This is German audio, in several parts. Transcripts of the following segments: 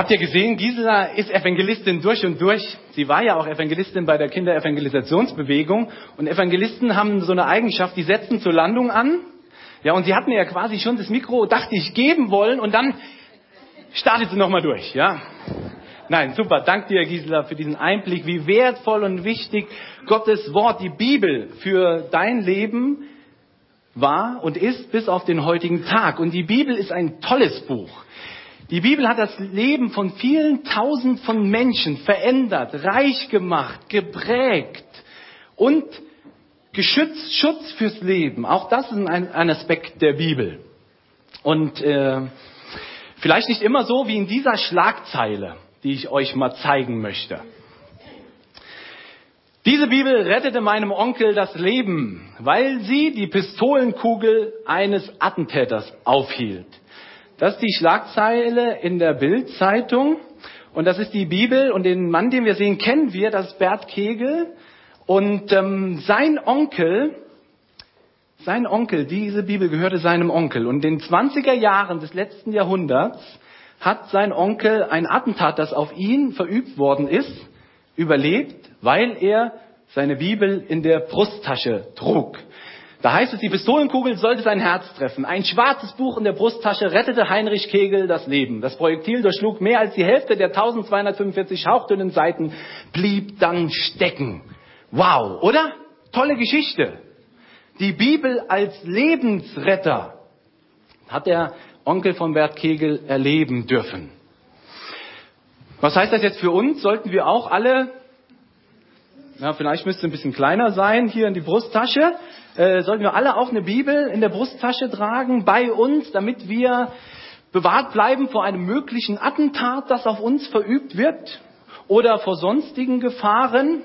habt ja gesehen, Gisela ist Evangelistin durch und durch. Sie war ja auch Evangelistin bei der Kinderevangelisationsbewegung. Und Evangelisten haben so eine Eigenschaft, die setzen zur Landung an. Ja, und sie hat mir ja quasi schon das Mikro, dachte ich, geben wollen und dann startet sie nochmal durch, ja. Nein, super. Dank dir, Gisela, für diesen Einblick, wie wertvoll und wichtig Gottes Wort, die Bibel für dein Leben war und ist bis auf den heutigen Tag. Und die Bibel ist ein tolles Buch. Die Bibel hat das Leben von vielen Tausend von Menschen verändert, reich gemacht, geprägt und geschützt, Schutz fürs Leben. Auch das ist ein, ein Aspekt der Bibel. Und äh, vielleicht nicht immer so wie in dieser Schlagzeile die ich euch mal zeigen möchte. Diese Bibel rettete meinem Onkel das Leben, weil sie die Pistolenkugel eines Attentäters aufhielt. Das ist die Schlagzeile in der Bildzeitung. Und das ist die Bibel. Und den Mann, den wir sehen, kennen wir, das ist Bert Kegel. Und ähm, sein Onkel, sein Onkel, diese Bibel gehörte seinem Onkel. Und in den 20er Jahren des letzten Jahrhunderts hat sein Onkel ein Attentat, das auf ihn verübt worden ist, überlebt, weil er seine Bibel in der Brusttasche trug. Da heißt es, die Pistolenkugel sollte sein Herz treffen. Ein schwarzes Buch in der Brusttasche rettete Heinrich Kegel das Leben. Das Projektil durchschlug mehr als die Hälfte der 1245 hauchdünnen Seiten, blieb dann stecken. Wow, oder? Tolle Geschichte. Die Bibel als Lebensretter hat er Onkel von Bert Kegel erleben dürfen. Was heißt das jetzt für uns? Sollten wir auch alle, ja, vielleicht müsste ein bisschen kleiner sein, hier in die Brusttasche, äh, sollten wir alle auch eine Bibel in der Brusttasche tragen bei uns, damit wir bewahrt bleiben vor einem möglichen Attentat, das auf uns verübt wird oder vor sonstigen Gefahren?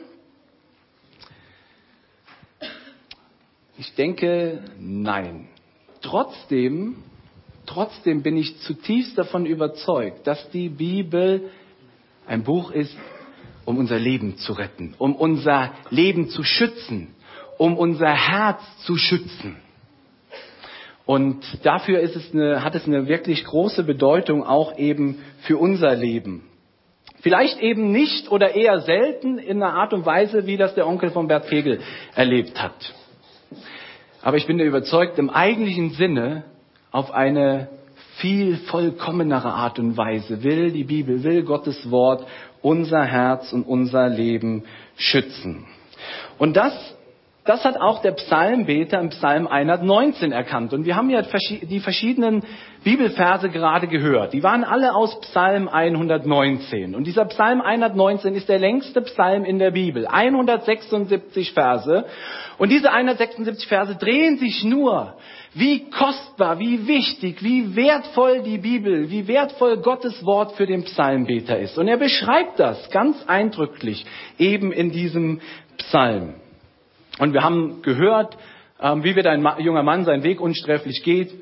Ich denke, nein. Trotzdem Trotzdem bin ich zutiefst davon überzeugt, dass die Bibel ein Buch ist, um unser Leben zu retten, um unser Leben zu schützen, um unser Herz zu schützen. Und dafür ist es eine, hat es eine wirklich große Bedeutung auch eben für unser Leben. Vielleicht eben nicht oder eher selten in einer Art und Weise, wie das der Onkel von Bert Kegel erlebt hat. Aber ich bin überzeugt, im eigentlichen Sinne auf eine viel vollkommenere Art und Weise will die Bibel, will Gottes Wort unser Herz und unser Leben schützen. Und das, das hat auch der Psalmbeter im Psalm 119 erkannt. Und wir haben ja die verschiedenen Bibelverse gerade gehört. Die waren alle aus Psalm 119. Und dieser Psalm 119 ist der längste Psalm in der Bibel. 176 Verse. Und diese 176 Verse drehen sich nur wie kostbar, wie wichtig, wie wertvoll die Bibel, wie wertvoll Gottes Wort für den Psalmbeter ist. Und er beschreibt das ganz eindrücklich eben in diesem Psalm. Und wir haben gehört, ähm, wie wird ein junger Mann seinen Weg unsträflich geht,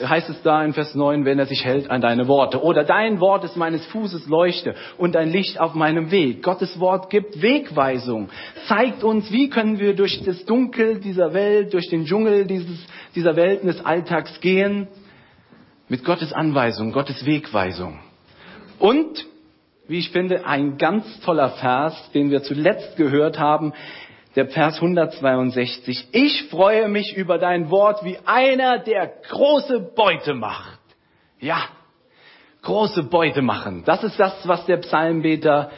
heißt es da in Vers 9, wenn er sich hält an deine Worte. Oder dein Wort ist meines Fußes Leuchte und ein Licht auf meinem Weg. Gottes Wort gibt Wegweisung, zeigt uns, wie können wir durch das Dunkel dieser Welt, durch den Dschungel dieses, dieser Welten des Alltags gehen. Mit Gottes Anweisung, Gottes Wegweisung. Und, wie ich finde, ein ganz toller Vers, den wir zuletzt gehört haben, der Vers 162. Ich freue mich über dein Wort wie einer, der große Beute macht. Ja, große Beute machen. Das ist das, was der Psalmbeter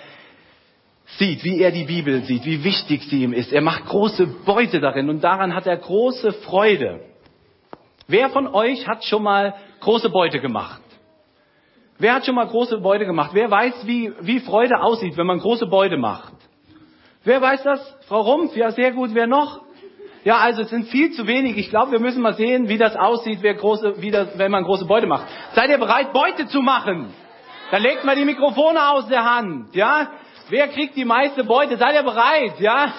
sieht, wie er die Bibel sieht, wie wichtig sie ihm ist. Er macht große Beute darin und daran hat er große Freude. Wer von euch hat schon mal große Beute gemacht? Wer hat schon mal große Beute gemacht? Wer weiß, wie, wie Freude aussieht, wenn man große Beute macht? Wer weiß das? Frau Rumpf? Ja, sehr gut. Wer noch? Ja, also es sind viel zu wenig. Ich glaube, wir müssen mal sehen, wie das aussieht, große, wie das, wenn man große Beute macht. Seid ihr bereit, Beute zu machen? Dann legt mal die Mikrofone aus der Hand, ja? Wer kriegt die meiste Beute? Seid ihr bereit, ja?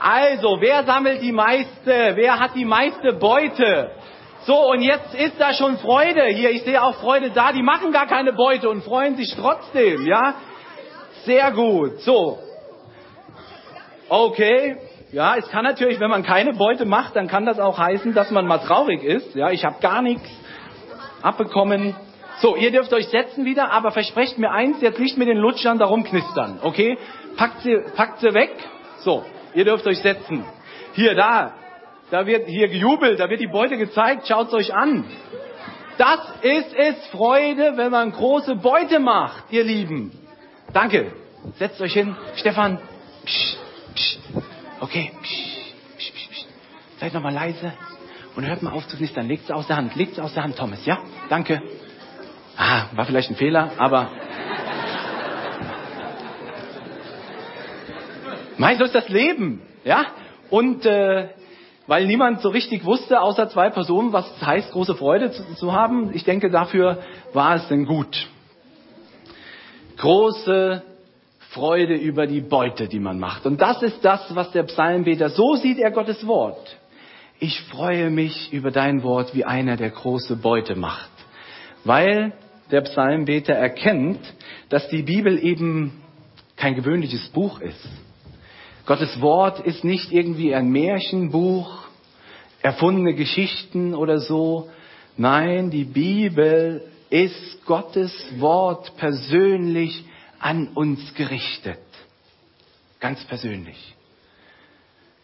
Also, wer sammelt die meiste? Wer hat die meiste Beute? So, und jetzt ist da schon Freude hier. Ich sehe auch Freude da. Die machen gar keine Beute und freuen sich trotzdem, ja? Sehr gut. So. Okay. Ja, es kann natürlich, wenn man keine Beute macht, dann kann das auch heißen, dass man mal traurig ist. Ja, ich habe gar nichts. abbekommen. So, ihr dürft euch setzen wieder, aber versprecht mir eins, jetzt nicht mit den Lutschern darum knistern, okay? Packt sie, packt sie weg. So, ihr dürft euch setzen. Hier, da, da wird hier gejubelt, da wird die Beute gezeigt, schaut's euch an. Das ist es Freude, wenn man große Beute macht, ihr Lieben. Danke. Setzt euch hin. Stefan. Psch, psch. Okay. Psch, psch, psch, psch. Seid nochmal leise und hört mal auf zu knistern. Legt es aus der Hand. Legt es aus der Hand, Thomas. Ja? Danke. Ah, war vielleicht ein Fehler, aber. Mei, so ist das Leben. Ja? Und äh, weil niemand so richtig wusste, außer zwei Personen, was es heißt, große Freude zu, zu haben. Ich denke, dafür war es denn gut. Große Freude über die Beute, die man macht. Und das ist das, was der Psalmbeter, so sieht er Gottes Wort. Ich freue mich über dein Wort wie einer, der große Beute macht. Weil der Psalmbeter erkennt, dass die Bibel eben kein gewöhnliches Buch ist. Gottes Wort ist nicht irgendwie ein Märchenbuch, erfundene Geschichten oder so. Nein, die Bibel ist Gottes Wort persönlich an uns gerichtet. Ganz persönlich.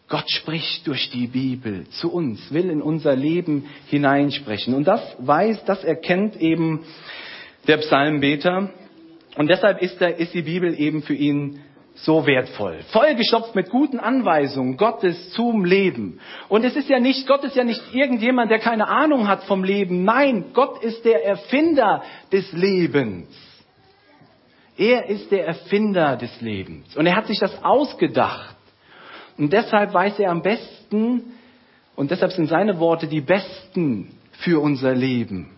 Gott spricht durch die Bibel zu uns, will in unser Leben hineinsprechen. Und das weiß, das erkennt eben der Psalmbeter. Und deshalb ist, der, ist die Bibel eben für ihn so wertvoll. Vollgestopft mit guten Anweisungen Gottes zum Leben. Und es ist ja nicht, Gott ist ja nicht irgendjemand, der keine Ahnung hat vom Leben. Nein, Gott ist der Erfinder des Lebens. Er ist der Erfinder des Lebens. Und er hat sich das ausgedacht. Und deshalb weiß er am besten, und deshalb sind seine Worte die besten für unser Leben,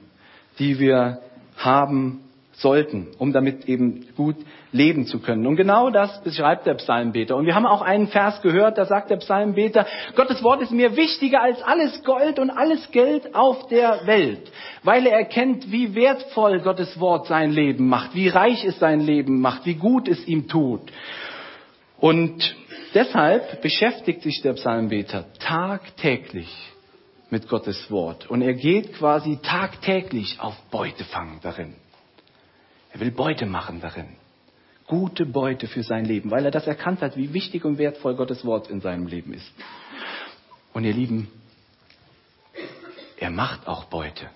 die wir haben sollten, um damit eben gut leben zu können. Und genau das beschreibt der Psalmbeter. Und wir haben auch einen Vers gehört, da sagt der Psalmbeter, Gottes Wort ist mir wichtiger als alles Gold und alles Geld auf der Welt, weil er erkennt, wie wertvoll Gottes Wort sein Leben macht, wie reich es sein Leben macht, wie gut es ihm tut. Und deshalb beschäftigt sich der Psalmbeter tagtäglich mit Gottes Wort. Und er geht quasi tagtäglich auf Beutefang darin. Er will Beute machen darin. Gute Beute für sein Leben, weil er das erkannt hat, wie wichtig und wertvoll Gottes Wort in seinem Leben ist. Und ihr Lieben, er macht auch Beute.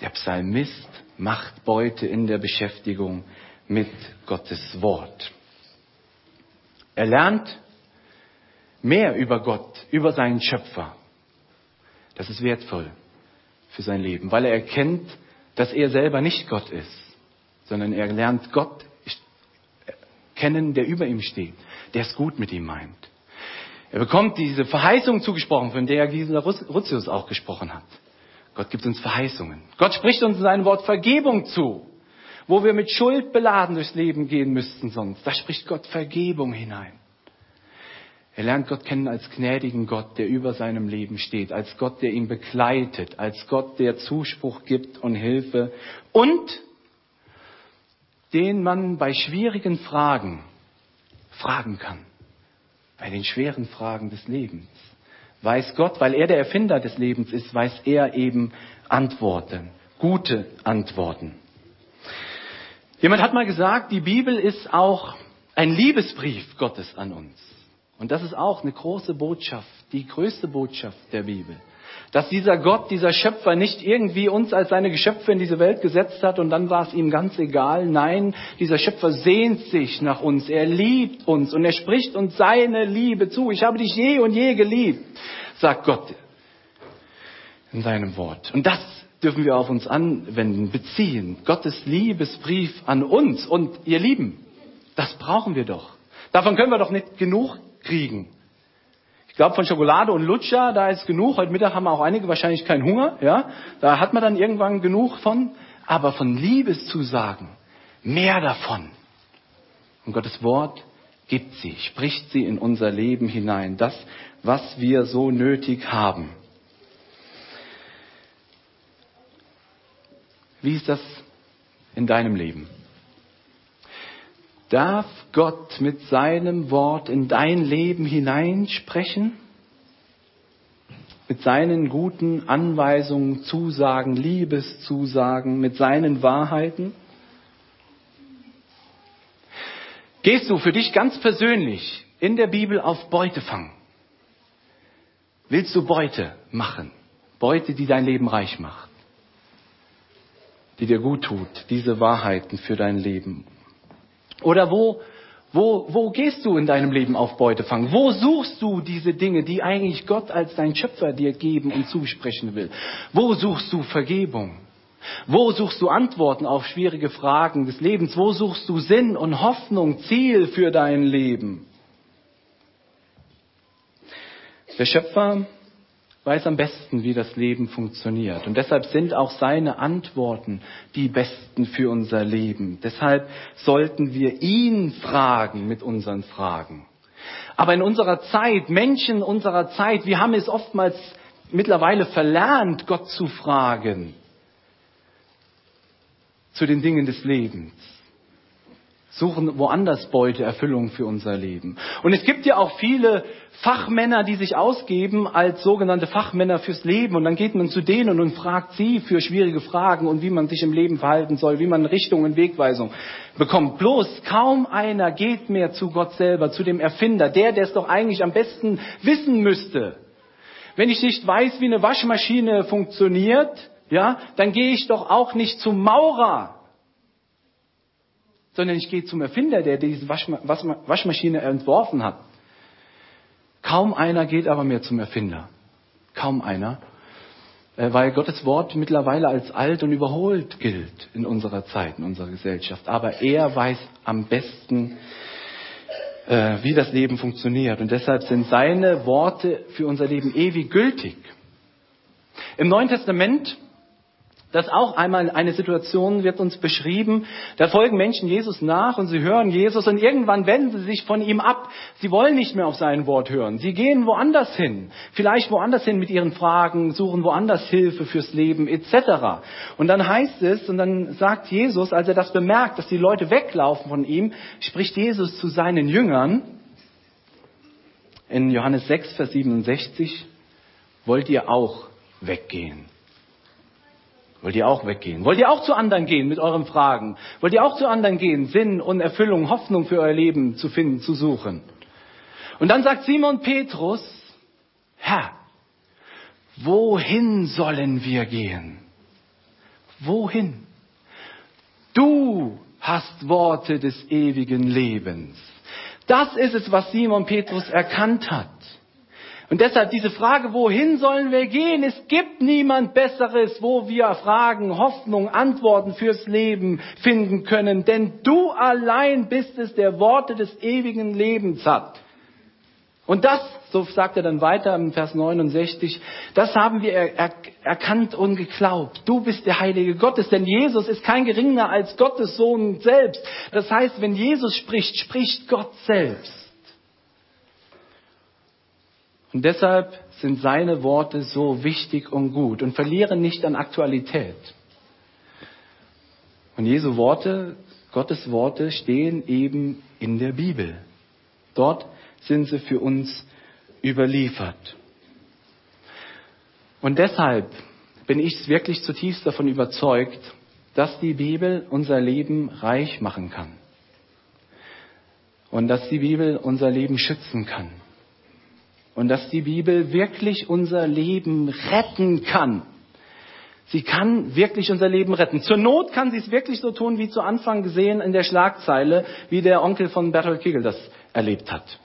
Der Psalmist macht Beute in der Beschäftigung mit Gottes Wort. Er lernt mehr über Gott, über seinen Schöpfer. Das ist wertvoll für sein Leben, weil er erkennt, dass er selber nicht Gott ist, sondern er lernt Gott kennen, der über ihm steht, der es gut mit ihm meint. Er bekommt diese Verheißung zugesprochen, von der Gisela Rutzius auch gesprochen hat. Gott gibt uns Verheißungen. Gott spricht uns in seinem Wort Vergebung zu, wo wir mit Schuld beladen durchs Leben gehen müssten sonst. Da spricht Gott Vergebung hinein. Er lernt Gott kennen als gnädigen Gott, der über seinem Leben steht, als Gott, der ihn begleitet, als Gott, der Zuspruch gibt und Hilfe und den man bei schwierigen Fragen fragen kann, bei den schweren Fragen des Lebens. Weiß Gott, weil er der Erfinder des Lebens ist, weiß er eben Antworten, gute Antworten. Jemand hat mal gesagt, die Bibel ist auch ein Liebesbrief Gottes an uns. Und das ist auch eine große Botschaft, die größte Botschaft der Bibel. Dass dieser Gott, dieser Schöpfer nicht irgendwie uns als seine Geschöpfe in diese Welt gesetzt hat und dann war es ihm ganz egal. Nein, dieser Schöpfer sehnt sich nach uns. Er liebt uns und er spricht uns seine Liebe zu. Ich habe dich je und je geliebt, sagt Gott in seinem Wort. Und das dürfen wir auf uns anwenden, beziehen. Gottes Liebesbrief an uns. Und ihr Lieben, das brauchen wir doch. Davon können wir doch nicht genug kriegen. Ich glaube, von Schokolade und Lutscher, da ist genug. Heute Mittag haben auch einige wahrscheinlich keinen Hunger. Ja, da hat man dann irgendwann genug von. Aber von Liebeszusagen, mehr davon. Und Gottes Wort gibt sie, spricht sie in unser Leben hinein. Das, was wir so nötig haben. Wie ist das in deinem Leben? Darf Gott mit seinem Wort in dein Leben hineinsprechen? mit seinen guten Anweisungen, Zusagen, Liebeszusagen, mit seinen Wahrheiten? Gehst du für dich ganz persönlich in der Bibel auf Beutefang? Willst du Beute machen? Beute, die dein Leben reich macht, die dir gut tut, diese Wahrheiten für dein Leben. Oder wo, wo, wo gehst du in deinem Leben auf Beutefang? Wo suchst du diese Dinge, die eigentlich Gott als dein Schöpfer dir geben und zusprechen will? Wo suchst du Vergebung? Wo suchst du Antworten auf schwierige Fragen des Lebens? Wo suchst du Sinn und Hoffnung, Ziel für dein Leben? Der Schöpfer weiß am besten, wie das Leben funktioniert. Und deshalb sind auch seine Antworten die besten für unser Leben. Deshalb sollten wir ihn fragen mit unseren Fragen. Aber in unserer Zeit, Menschen unserer Zeit, wir haben es oftmals mittlerweile verlernt, Gott zu fragen zu den Dingen des Lebens suchen woanders Beute, Erfüllung für unser Leben. Und es gibt ja auch viele Fachmänner, die sich ausgeben als sogenannte Fachmänner fürs Leben. Und dann geht man zu denen und fragt sie für schwierige Fragen und wie man sich im Leben verhalten soll, wie man Richtung und Wegweisung bekommt. Bloß kaum einer geht mehr zu Gott selber, zu dem Erfinder, der, der es doch eigentlich am besten wissen müsste. Wenn ich nicht weiß, wie eine Waschmaschine funktioniert, ja, dann gehe ich doch auch nicht zum Maurer, sondern ich gehe zum Erfinder, der diese Waschmaschine entworfen hat. Kaum einer geht aber mehr zum Erfinder. Kaum einer. Äh, weil Gottes Wort mittlerweile als alt und überholt gilt in unserer Zeit, in unserer Gesellschaft. Aber er weiß am besten, äh, wie das Leben funktioniert. Und deshalb sind seine Worte für unser Leben ewig gültig. Im Neuen Testament das auch einmal eine Situation wird uns beschrieben. Da folgen Menschen Jesus nach und sie hören Jesus und irgendwann wenden sie sich von ihm ab. Sie wollen nicht mehr auf sein Wort hören. Sie gehen woanders hin. Vielleicht woanders hin mit ihren Fragen, suchen woanders Hilfe fürs Leben etc. Und dann heißt es, und dann sagt Jesus, als er das bemerkt, dass die Leute weglaufen von ihm, spricht Jesus zu seinen Jüngern in Johannes 6, Vers 67, wollt ihr auch weggehen? Wollt ihr auch weggehen? Wollt ihr auch zu anderen gehen mit euren Fragen? Wollt ihr auch zu anderen gehen, Sinn und Erfüllung, Hoffnung für euer Leben zu finden, zu suchen? Und dann sagt Simon Petrus, Herr, wohin sollen wir gehen? Wohin? Du hast Worte des ewigen Lebens. Das ist es, was Simon Petrus erkannt hat. Und deshalb diese Frage, wohin sollen wir gehen? Es gibt niemand Besseres, wo wir Fragen, Hoffnung, Antworten fürs Leben finden können. Denn du allein bist es, der Worte des ewigen Lebens hat. Und das, so sagt er dann weiter im Vers 69, das haben wir er, erkannt und geglaubt. Du bist der Heilige Gottes, denn Jesus ist kein geringer als Gottes Sohn selbst. Das heißt, wenn Jesus spricht, spricht Gott selbst. Und deshalb sind seine Worte so wichtig und gut und verlieren nicht an Aktualität. Und Jesu Worte, Gottes Worte stehen eben in der Bibel. Dort sind sie für uns überliefert. Und deshalb bin ich wirklich zutiefst davon überzeugt, dass die Bibel unser Leben reich machen kann. Und dass die Bibel unser Leben schützen kann und dass die Bibel wirklich unser Leben retten kann. Sie kann wirklich unser Leben retten. Zur Not kann sie es wirklich so tun, wie zu Anfang gesehen in der Schlagzeile, wie der Onkel von Bertolt Kegel das erlebt hat.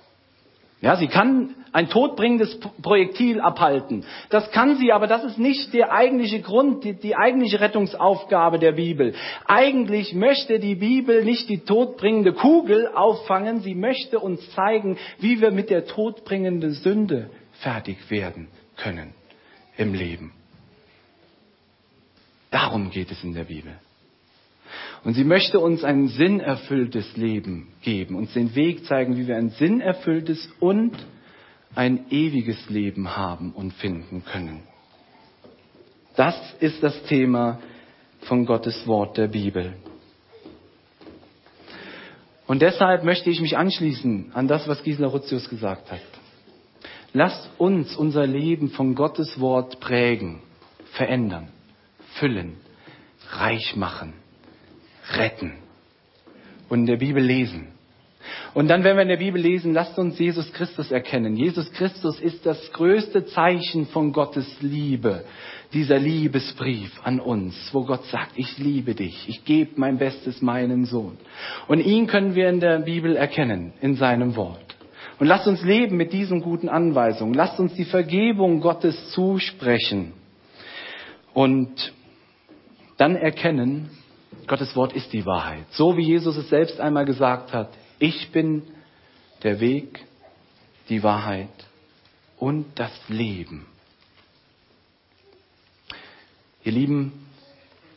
Ja, sie kann ein todbringendes Projektil abhalten. Das kann sie, aber das ist nicht der eigentliche Grund, die, die, eigentliche Rettungsaufgabe der Bibel. Eigentlich möchte die Bibel nicht die todbringende Kugel auffangen, sie möchte uns zeigen, wie wir mit der todbringenden Sünde fertig werden können im Leben. Darum geht es in der Bibel. Und sie möchte uns ein sinnerfülltes Leben geben, uns den Weg zeigen, wie wir ein sinnerfülltes und ein ewiges Leben haben und finden können. Das ist das Thema von Gottes Wort der Bibel. Und deshalb möchte ich mich anschließen an das, was Gisela Rutzius gesagt hat. Lasst uns unser Leben von Gottes Wort prägen, verändern, füllen, reich machen, retten und in der Bibel lesen. Und dann, wenn wir in der Bibel lesen, lasst uns Jesus Christus erkennen. Jesus Christus ist das größte Zeichen von Gottes Liebe. Dieser Liebesbrief an uns, wo Gott sagt, ich liebe dich, ich gebe mein Bestes meinen Sohn. Und ihn können wir in der Bibel erkennen, in seinem Wort. Und lasst uns leben mit diesen guten Anweisungen. Lasst uns die Vergebung Gottes zusprechen. Und dann erkennen, Gottes Wort ist die Wahrheit. So wie Jesus es selbst einmal gesagt hat, ich bin der Weg, die Wahrheit und das Leben. Ihr Lieben,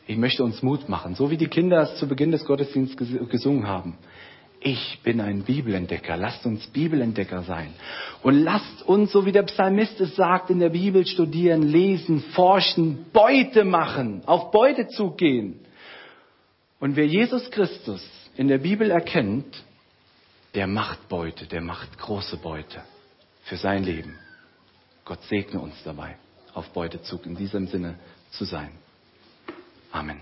ich möchte uns Mut machen, so wie die Kinder es zu Beginn des Gottesdienstes gesungen haben. Ich bin ein Bibelentdecker. Lasst uns Bibelentdecker sein. Und lasst uns, so wie der Psalmist es sagt, in der Bibel studieren, lesen, forschen, Beute machen, auf Beutezug gehen. Und wer Jesus Christus in der Bibel erkennt, der macht Beute, der macht große Beute für sein Leben. Gott segne uns dabei, auf Beutezug in diesem Sinne zu sein. Amen.